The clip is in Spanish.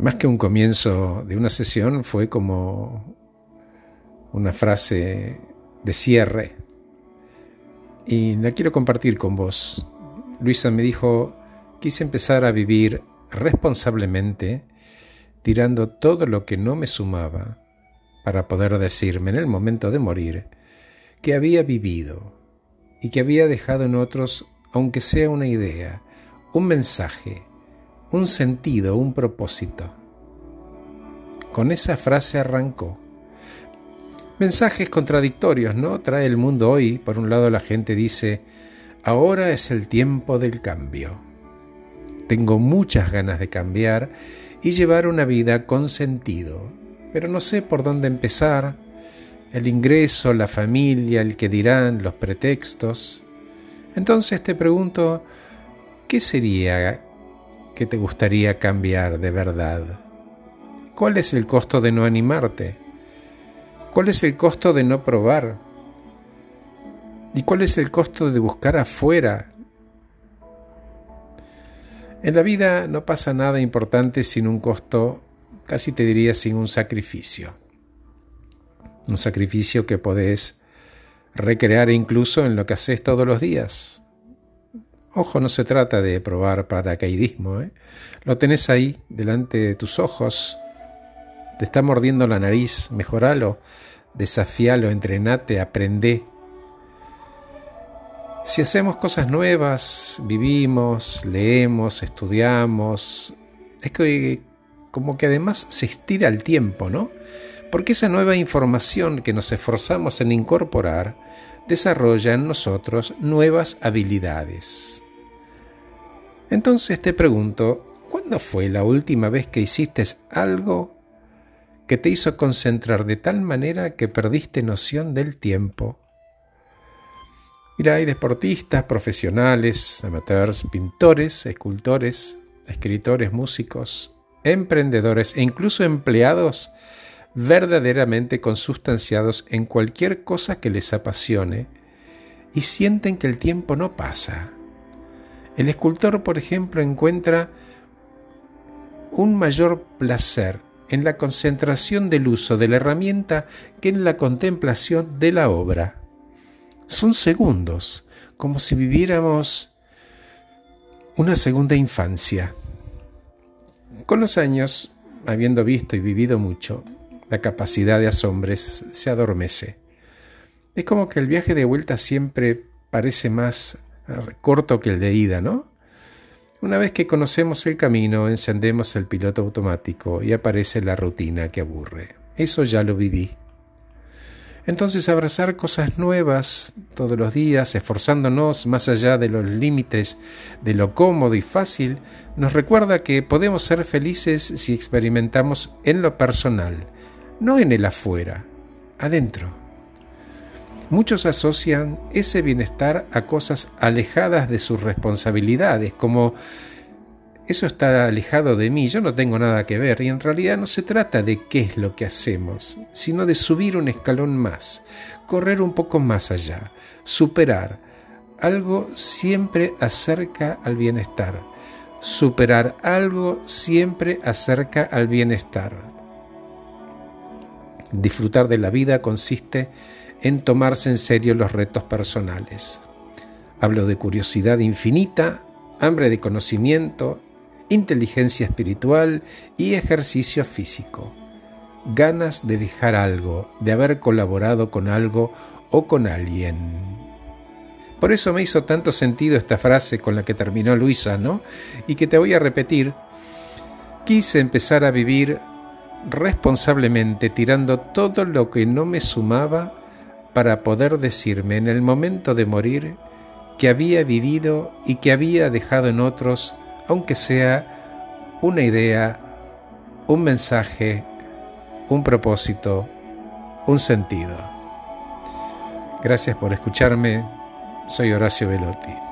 más que un comienzo de una sesión, fue como una frase de cierre. Y la quiero compartir con vos. Luisa me dijo, quise empezar a vivir responsablemente, tirando todo lo que no me sumaba, para poder decirme en el momento de morir que había vivido y que había dejado en otros, aunque sea una idea, un mensaje, un sentido, un propósito. Con esa frase arrancó. Mensajes contradictorios, ¿no? Trae el mundo hoy. Por un lado la gente dice, ahora es el tiempo del cambio. Tengo muchas ganas de cambiar y llevar una vida con sentido, pero no sé por dónde empezar. El ingreso, la familia, el que dirán, los pretextos. Entonces te pregunto, ¿qué sería te gustaría cambiar de verdad? ¿Cuál es el costo de no animarte? ¿Cuál es el costo de no probar? ¿Y cuál es el costo de buscar afuera? En la vida no pasa nada importante sin un costo, casi te diría sin un sacrificio. Un sacrificio que podés recrear incluso en lo que haces todos los días. Ojo, no se trata de probar paracaidismo, ¿eh? lo tenés ahí, delante de tus ojos. Te está mordiendo la nariz, mejoralo, desafíalo, entrenate, aprende. Si hacemos cosas nuevas, vivimos, leemos, estudiamos, es que como que además se estira el tiempo, ¿no? Porque esa nueva información que nos esforzamos en incorporar desarrolla en nosotros nuevas habilidades. Entonces te pregunto, ¿cuándo fue la última vez que hiciste algo que te hizo concentrar de tal manera que perdiste noción del tiempo? Mira, hay deportistas, profesionales, amateurs, pintores, escultores, escritores, músicos, emprendedores e incluso empleados verdaderamente consustanciados en cualquier cosa que les apasione y sienten que el tiempo no pasa. El escultor, por ejemplo, encuentra un mayor placer en la concentración del uso de la herramienta que en la contemplación de la obra. Son segundos, como si viviéramos una segunda infancia. Con los años, habiendo visto y vivido mucho, la capacidad de asombres se adormece. Es como que el viaje de vuelta siempre parece más corto que el de ida, ¿no? Una vez que conocemos el camino, encendemos el piloto automático y aparece la rutina que aburre. Eso ya lo viví. Entonces abrazar cosas nuevas todos los días, esforzándonos más allá de los límites de lo cómodo y fácil, nos recuerda que podemos ser felices si experimentamos en lo personal, no en el afuera, adentro. Muchos asocian ese bienestar a cosas alejadas de sus responsabilidades, como eso está alejado de mí, yo no tengo nada que ver, y en realidad no se trata de qué es lo que hacemos, sino de subir un escalón más, correr un poco más allá, superar. Algo siempre acerca al bienestar. Superar algo siempre acerca al bienestar. Disfrutar de la vida consiste en tomarse en serio los retos personales. Hablo de curiosidad infinita, hambre de conocimiento, inteligencia espiritual y ejercicio físico. Ganas de dejar algo, de haber colaborado con algo o con alguien. Por eso me hizo tanto sentido esta frase con la que terminó Luisa, ¿no? Y que te voy a repetir. Quise empezar a vivir responsablemente tirando todo lo que no me sumaba para poder decirme en el momento de morir que había vivido y que había dejado en otros, aunque sea una idea, un mensaje, un propósito, un sentido. Gracias por escucharme, soy Horacio Velotti.